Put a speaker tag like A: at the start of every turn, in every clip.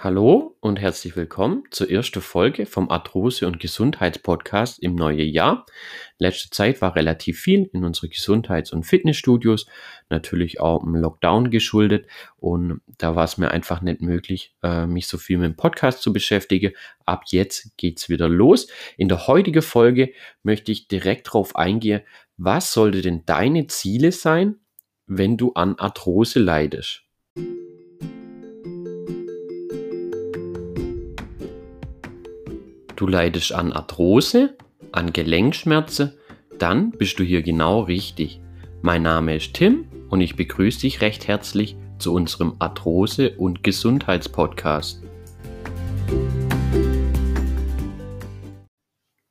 A: Hallo und herzlich willkommen zur ersten Folge vom Arthrose- und Gesundheitspodcast im neuen Jahr. Letzte Zeit war relativ viel in unsere Gesundheits- und Fitnessstudios, natürlich auch im Lockdown geschuldet und da war es mir einfach nicht möglich, äh, mich so viel mit dem Podcast zu beschäftigen. Ab jetzt geht's wieder los. In der heutigen Folge möchte ich direkt darauf eingehen, was sollte denn deine Ziele sein, wenn du an Arthrose leidest? Du leidest an Arthrose, an Gelenkschmerzen, dann bist du hier genau richtig. Mein Name ist Tim und ich begrüße dich recht herzlich zu unserem Arthrose- und Gesundheitspodcast.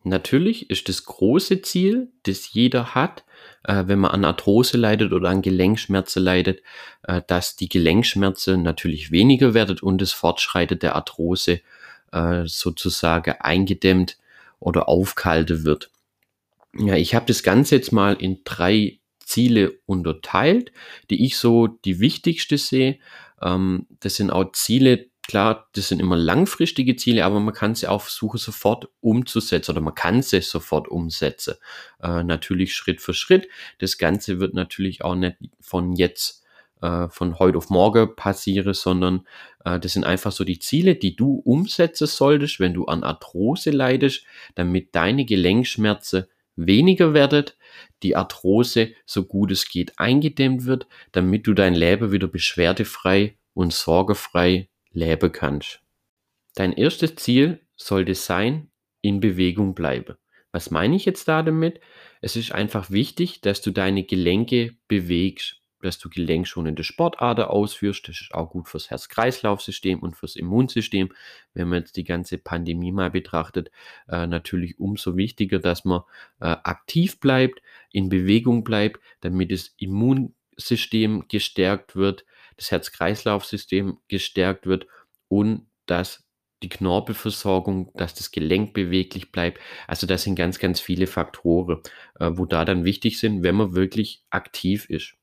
A: Natürlich ist das große Ziel, das jeder hat, äh, wenn man an Arthrose leidet oder an Gelenkschmerzen leidet, äh, dass die Gelenkschmerzen natürlich weniger werden und das Fortschreiten der Arthrose äh, sozusagen eingedämmt oder aufkaltet wird. Ja, ich habe das Ganze jetzt mal in drei Ziele unterteilt, die ich so die wichtigste sehe. Ähm, das sind auch Ziele, klar, das sind immer langfristige Ziele, aber man kann sie auch versuchen sofort umzusetzen oder man kann sie sofort umsetzen. Äh, natürlich Schritt für Schritt. Das Ganze wird natürlich auch nicht von jetzt äh, von heute auf morgen passiere, sondern äh, das sind einfach so die Ziele, die du umsetzen solltest, wenn du an Arthrose leidest, damit deine Gelenkschmerzen weniger werdet, die Arthrose so gut es geht eingedämmt wird, damit du dein Leben wieder beschwerdefrei und sorgefrei leben kannst. Dein erstes Ziel sollte sein, in Bewegung bleiben. Was meine ich jetzt da damit? Es ist einfach wichtig, dass du deine Gelenke bewegst dass du gelenkschonende Sportarten ausführst. Das ist auch gut fürs Herz-Kreislauf-System und fürs Immunsystem. Wenn man jetzt die ganze Pandemie mal betrachtet, äh, natürlich umso wichtiger, dass man äh, aktiv bleibt, in Bewegung bleibt, damit das Immunsystem gestärkt wird, das Herz-Kreislauf-System gestärkt wird und dass die Knorpelversorgung, dass das Gelenk beweglich bleibt. Also das sind ganz, ganz viele Faktoren, äh, wo da dann wichtig sind, wenn man wirklich aktiv ist.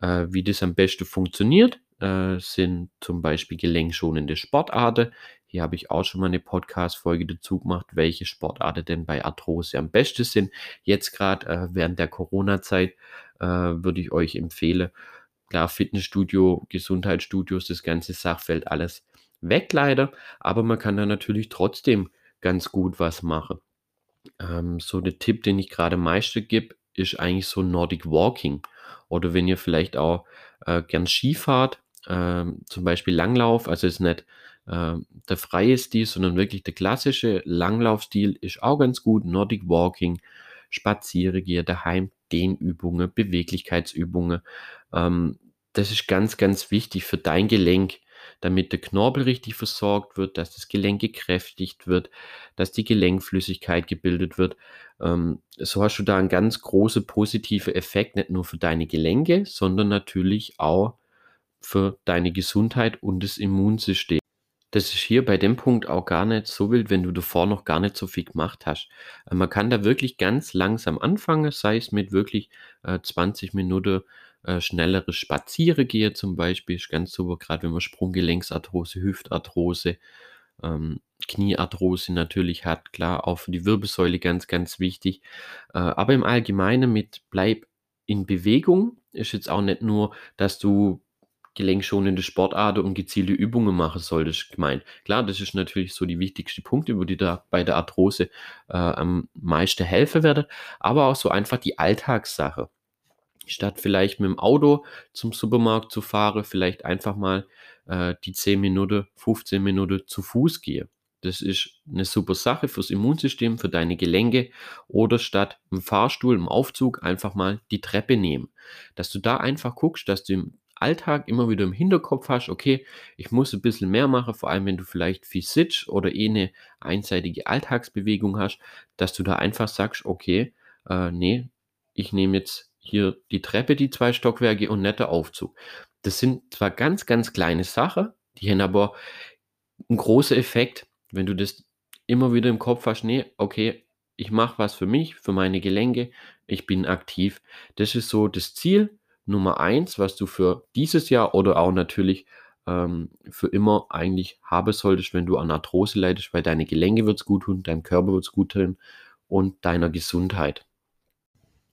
A: Äh, wie das am besten funktioniert, äh, sind zum Beispiel gelenkschonende Sportarten. Hier habe ich auch schon mal eine Podcast-Folge dazu gemacht, welche Sportarten denn bei Arthrose am besten sind. Jetzt gerade äh, während der Corona-Zeit äh, würde ich euch empfehlen, klar, Fitnessstudio, Gesundheitsstudios, das ganze Sachfeld, alles weg leider, aber man kann da natürlich trotzdem ganz gut was machen. Ähm, so der Tipp, den ich gerade meiste gebe, ist eigentlich so Nordic Walking. Oder wenn ihr vielleicht auch äh, gern Skifahrt, äh, zum Beispiel Langlauf, also ist nicht äh, der freie Stil, sondern wirklich der klassische Langlaufstil ist auch ganz gut. Nordic Walking, Spaziere gehe daheim, Dehnübungen, Beweglichkeitsübungen. Ähm, das ist ganz, ganz wichtig für dein Gelenk, damit der Knorpel richtig versorgt wird, dass das Gelenk gekräftigt wird, dass die Gelenkflüssigkeit gebildet wird. Ähm, so hast du da einen ganz großen positiven Effekt, nicht nur für deine Gelenke, sondern natürlich auch für deine Gesundheit und das Immunsystem. Das ist hier bei dem Punkt auch gar nicht so wild, wenn du davor noch gar nicht so viel gemacht hast. Äh, man kann da wirklich ganz langsam anfangen, sei es mit wirklich äh, 20 Minuten äh, schnelleres Spazieren gehe zum Beispiel, ist ganz super, gerade wenn man Sprunggelenksarthrose, Hüftarthrose, ähm, Kniearthrose natürlich hat, klar, auch für die Wirbelsäule ganz, ganz wichtig. Äh, aber im Allgemeinen mit bleib in Bewegung ist jetzt auch nicht nur, dass du gelenkschonende Sportarten und gezielte Übungen machen solltest, gemeint. Klar, das ist natürlich so die wichtigste Punkte, wo die da bei der Arthrose äh, am meisten helfen werden, aber auch so einfach die Alltagssache statt vielleicht mit dem Auto zum Supermarkt zu fahren, vielleicht einfach mal äh, die 10 Minuten, 15 Minuten zu Fuß gehe. Das ist eine super Sache fürs Immunsystem, für deine Gelenke. Oder statt im Fahrstuhl, im Aufzug einfach mal die Treppe nehmen. Dass du da einfach guckst, dass du im Alltag immer wieder im Hinterkopf hast, okay, ich muss ein bisschen mehr machen, vor allem wenn du vielleicht viel sitzt oder eh eine einseitige Alltagsbewegung hast, dass du da einfach sagst, okay, äh, nee, ich nehme jetzt hier die Treppe, die zwei Stockwerke und netter Aufzug. Das sind zwar ganz, ganz kleine Sachen, die haben aber einen großen Effekt, wenn du das immer wieder im Kopf hast, nee, okay, ich mache was für mich, für meine Gelenke, ich bin aktiv. Das ist so das Ziel Nummer eins, was du für dieses Jahr oder auch natürlich ähm, für immer eigentlich haben solltest, wenn du an Arthrose leidest, weil deine Gelenke wird es gut tun, deinem Körper wird es gut tun und deiner Gesundheit.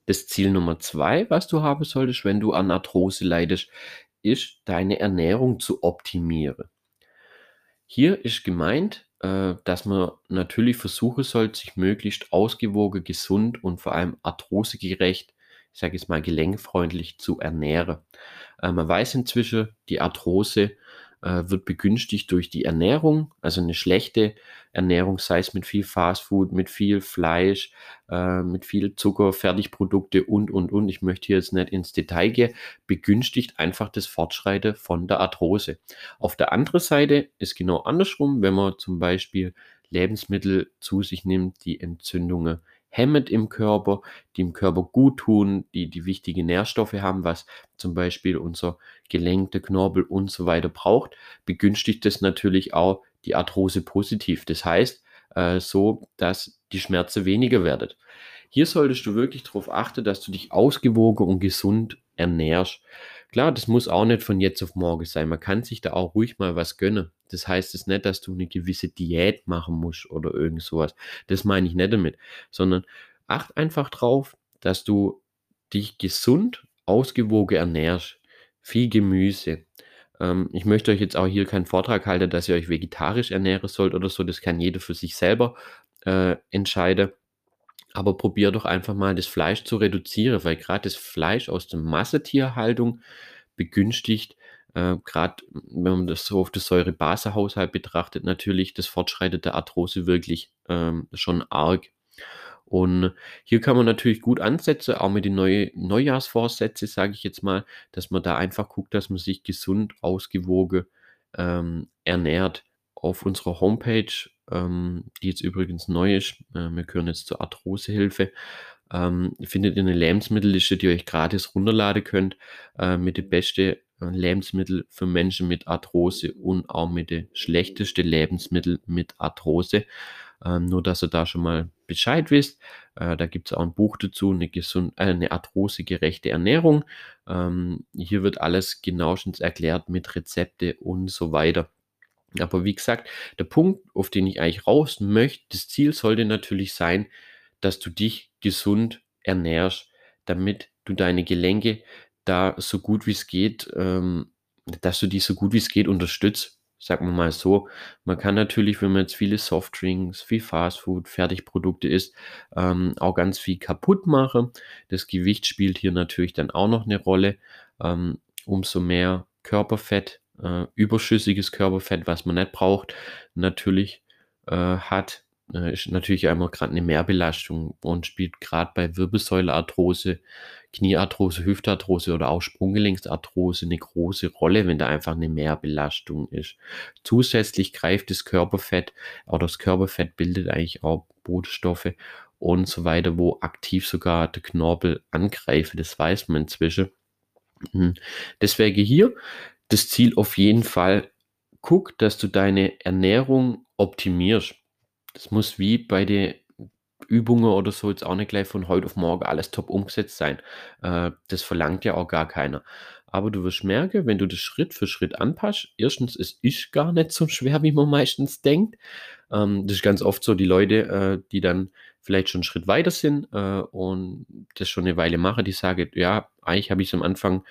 A: Das Ziel Nummer zwei, was du haben solltest, wenn du an Arthrose leidest, ist, deine Ernährung zu optimieren. Hier ist gemeint, äh, dass man natürlich versuchen sollte, sich möglichst ausgewogen, gesund und vor allem arthrosegerecht, ich sage jetzt mal gelenkfreundlich zu ernähren. Äh, man weiß inzwischen, die Arthrose äh, wird begünstigt durch die Ernährung, also eine schlechte Ernährung, sei es mit viel Fastfood, mit viel Fleisch, äh, mit viel Zucker, Fertigprodukte und, und, und. Ich möchte hier jetzt nicht ins Detail gehen, begünstigt einfach das Fortschreiten von der Arthrose. Auf der anderen Seite ist genau andersrum, wenn man zum Beispiel Lebensmittel zu sich nimmt, die Entzündungen hemmet im Körper, die im Körper gut tun, die die wichtige Nährstoffe haben, was zum Beispiel unser Gelenk, der Knorpel und so weiter braucht, begünstigt das natürlich auch die Arthrose positiv. Das heißt, äh, so, dass die Schmerzen weniger werden. Hier solltest du wirklich darauf achten, dass du dich ausgewogen und gesund ernährst. Klar, das muss auch nicht von jetzt auf morgen sein. Man kann sich da auch ruhig mal was gönnen. Das heißt es nicht, dass du eine gewisse Diät machen musst oder irgend sowas. Das meine ich nicht damit, sondern acht einfach drauf, dass du dich gesund, ausgewogen ernährst. Viel Gemüse. Ähm, ich möchte euch jetzt auch hier keinen Vortrag halten, dass ihr euch vegetarisch ernähren sollt oder so. Das kann jeder für sich selber äh, entscheiden. Aber probier doch einfach mal das Fleisch zu reduzieren, weil gerade das Fleisch aus der Massetierhaltung begünstigt, äh, gerade wenn man das so auf das Säurebasehaushalt betrachtet, natürlich das Fortschreiten der Arthrose wirklich ähm, schon arg. Und hier kann man natürlich gut ansetzen, auch mit den neuen Neujahrsvorsätzen, sage ich jetzt mal, dass man da einfach guckt, dass man sich gesund, ausgewogen ähm, ernährt. Auf unserer Homepage ähm, die jetzt übrigens neu ist. Äh, wir gehören jetzt zur Arthrosehilfe. Ähm, findet ihr eine Lebensmittelliste, die ihr euch gratis runterladen könnt, äh, mit den besten äh, Lebensmittel für Menschen mit Arthrose und auch mit den schlechtesten Lebensmittel mit Arthrose. Ähm, nur, dass ihr da schon mal Bescheid wisst. Äh, da gibt es auch ein Buch dazu, eine, gesund, äh, eine arthrosegerechte Ernährung. Ähm, hier wird alles genauestens erklärt mit Rezepte und so weiter. Aber wie gesagt, der Punkt, auf den ich eigentlich raus möchte, das Ziel sollte natürlich sein, dass du dich gesund ernährst, damit du deine Gelenke da so gut wie es geht, ähm, dass du die so gut wie es geht unterstützt. Sagen wir mal so. Man kann natürlich, wenn man jetzt viele Softdrinks, viel Fastfood, Fertigprodukte isst, ähm, auch ganz viel kaputt machen. Das Gewicht spielt hier natürlich dann auch noch eine Rolle. Ähm, umso mehr Körperfett äh, überschüssiges Körperfett, was man nicht braucht, natürlich äh, hat, äh, ist natürlich einmal gerade eine Mehrbelastung und spielt gerade bei Wirbelsäulearthrose, Kniearthrose, Hüftarthrose oder auch Sprunggelenksarthrose eine große Rolle, wenn da einfach eine Mehrbelastung ist. Zusätzlich greift das Körperfett, auch das Körperfett bildet eigentlich auch Bodenstoffe und so weiter, wo aktiv sogar der Knorpel angreift. Das weiß man inzwischen. Mhm. Deswegen hier das Ziel auf jeden Fall, guck, dass du deine Ernährung optimierst. Das muss wie bei den Übungen oder so jetzt auch nicht gleich von heute auf morgen alles top umgesetzt sein. Äh, das verlangt ja auch gar keiner. Aber du wirst merken, wenn du das Schritt für Schritt anpasst, erstens, es ist gar nicht so schwer, wie man meistens denkt. Ähm, das ist ganz oft so, die Leute, äh, die dann vielleicht schon einen Schritt weiter sind äh, und das schon eine Weile machen, die sagen, ja, eigentlich habe ich es am Anfang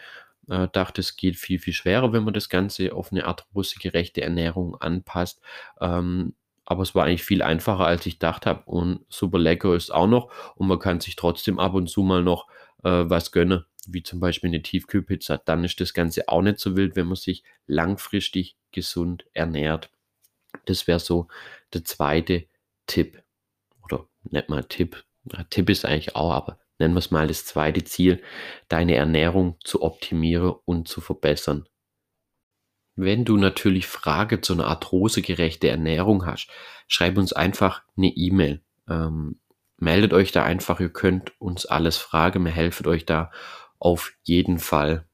A: äh, dachte, es geht viel, viel schwerer, wenn man das Ganze auf eine arthrosegerechte Ernährung anpasst. Ähm, aber es war eigentlich viel einfacher, als ich gedacht habe. Und super lecker ist auch noch. Und man kann sich trotzdem ab und zu mal noch äh, was gönnen, wie zum Beispiel eine Tiefkühlpizza. Dann ist das Ganze auch nicht so wild, wenn man sich langfristig gesund ernährt. Das wäre so der zweite Tipp. Oder nicht mal Tipp. Tipp ist eigentlich auch, aber nennen wir es mal das zweite Ziel, deine Ernährung zu optimieren und zu verbessern. Wenn du natürlich Frage zu einer arthrosegerechte Ernährung hast, schreib uns einfach eine E-Mail. Ähm, meldet euch da einfach, ihr könnt uns alles fragen, wir helfen euch da auf jeden Fall.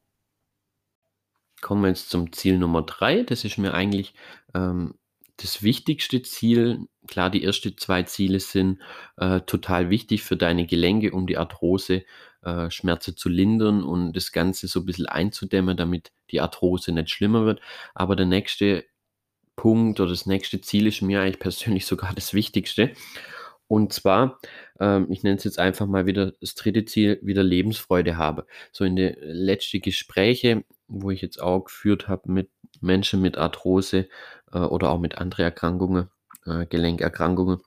A: Kommen wir jetzt zum Ziel Nummer drei. Das ist mir eigentlich ähm, das wichtigste Ziel, klar, die ersten zwei Ziele sind äh, total wichtig für deine Gelenke, um die Arthrose äh, Schmerzen zu lindern und das Ganze so ein bisschen einzudämmen, damit die Arthrose nicht schlimmer wird. Aber der nächste Punkt oder das nächste Ziel ist mir eigentlich persönlich sogar das Wichtigste. Und zwar, ähm, ich nenne es jetzt einfach mal wieder das dritte Ziel, wieder Lebensfreude habe. So in den letzten Gespräche, wo ich jetzt auch geführt habe mit Menschen mit Arthrose oder auch mit anderen Erkrankungen, äh, Gelenkerkrankungen,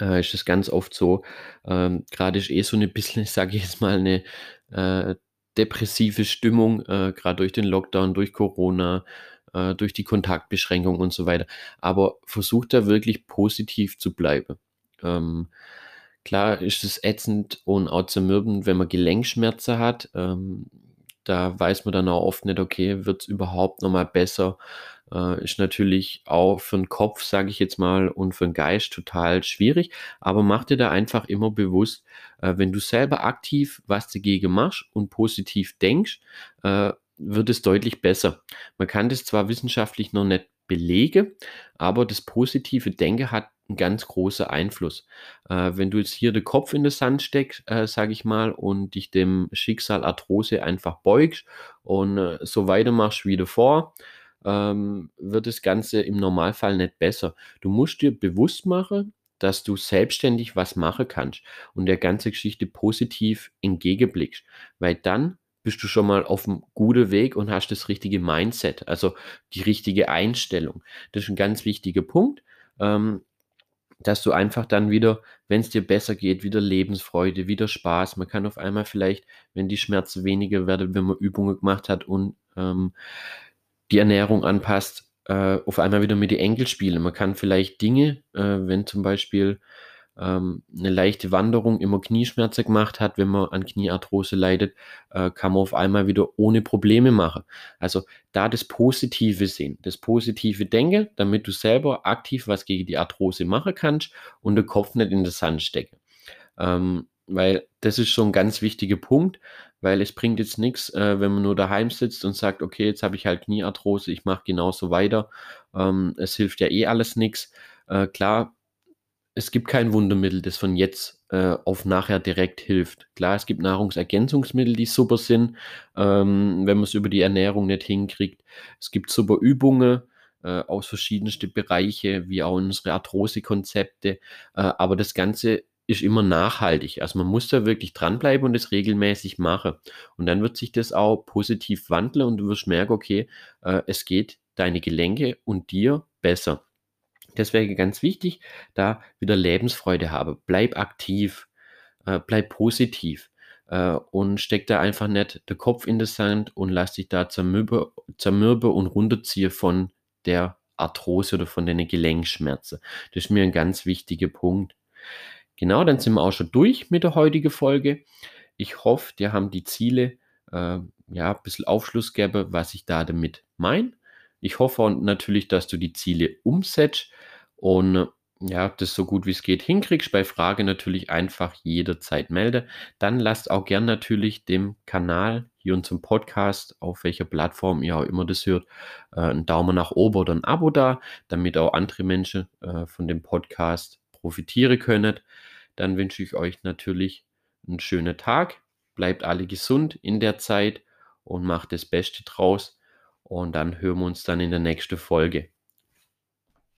A: äh, ist es ganz oft so, ähm, gerade ist eh so eine bisschen, sage ich jetzt mal, eine äh, depressive Stimmung, äh, gerade durch den Lockdown, durch Corona, äh, durch die Kontaktbeschränkung und so weiter. Aber versucht da wirklich positiv zu bleiben. Ähm, klar ist es ätzend und auch zermürbend, wenn man Gelenkschmerzen hat. Ähm, da weiß man dann auch oft nicht, okay, wird es überhaupt nochmal besser? Äh, ist natürlich auch für den Kopf, sage ich jetzt mal, und für den Geist total schwierig. Aber mach dir da einfach immer bewusst, äh, wenn du selber aktiv was dagegen machst und positiv denkst, äh, wird es deutlich besser. Man kann das zwar wissenschaftlich noch nicht belegen, aber das positive Denken hat einen ganz großen Einfluss. Äh, wenn du jetzt hier den Kopf in den Sand steckst, äh, sage ich mal, und dich dem Schicksal Arthrose einfach beugst und äh, so weitermachst wie davor, ähm, wird das Ganze im Normalfall nicht besser. Du musst dir bewusst machen, dass du selbstständig was machen kannst und der ganze Geschichte positiv entgegenblickst, weil dann bist du schon mal auf einem guten Weg und hast das richtige Mindset, also die richtige Einstellung. Das ist ein ganz wichtiger Punkt, ähm, dass du einfach dann wieder, wenn es dir besser geht, wieder Lebensfreude, wieder Spaß. Man kann auf einmal vielleicht, wenn die Schmerzen weniger werden, wenn man Übungen gemacht hat und ähm, die Ernährung anpasst, äh, auf einmal wieder mit den Enkel spielen. Man kann vielleicht Dinge, äh, wenn zum Beispiel ähm, eine leichte Wanderung immer Knieschmerzen gemacht hat, wenn man an Kniearthrose leidet, äh, kann man auf einmal wieder ohne Probleme machen. Also da das Positive sehen, das positive Denken, damit du selber aktiv was gegen die Arthrose machen kannst und den Kopf nicht in den Sand stecken. Ähm, weil das ist schon ein ganz wichtiger Punkt, weil es bringt jetzt nichts, äh, wenn man nur daheim sitzt und sagt, okay, jetzt habe ich halt Kniearthrose, ich mache genauso weiter. Ähm, es hilft ja eh alles nichts. Äh, klar, es gibt kein Wundermittel, das von jetzt äh, auf nachher direkt hilft. Klar, es gibt Nahrungsergänzungsmittel, die super sind, ähm, wenn man es über die Ernährung nicht hinkriegt. Es gibt super Übungen äh, aus verschiedensten Bereichen, wie auch unsere Arthrose-Konzepte. Äh, aber das Ganze ist immer nachhaltig. Also man muss da wirklich dranbleiben und es regelmäßig machen. Und dann wird sich das auch positiv wandeln und du wirst merken, okay, äh, es geht deine Gelenke und dir besser. Deswegen ganz wichtig, da wieder Lebensfreude habe. Bleib aktiv, äh, bleib positiv äh, und steck da einfach nicht den Kopf in den Sand und lass dich da zermürbe, zermürbe und runterziehen von der Arthrose oder von den Gelenkschmerzen. Das ist mir ein ganz wichtiger Punkt. Genau, dann sind wir auch schon durch mit der heutigen Folge. Ich hoffe, dir haben die Ziele äh, ja, ein bisschen Aufschluss gegeben, was ich da damit meine. Ich hoffe natürlich, dass du die Ziele umsetzt und ja, das so gut wie es geht hinkriegst. Bei Frage natürlich einfach jederzeit melde. Dann lasst auch gern natürlich dem Kanal hier und zum Podcast, auf welcher Plattform ihr auch immer das hört, äh, einen Daumen nach oben oder ein Abo da, damit auch andere Menschen äh, von dem Podcast profitieren können. Dann wünsche ich euch natürlich einen schönen Tag. Bleibt alle gesund in der Zeit und macht das Beste draus. Und dann hören wir uns dann in der nächsten Folge.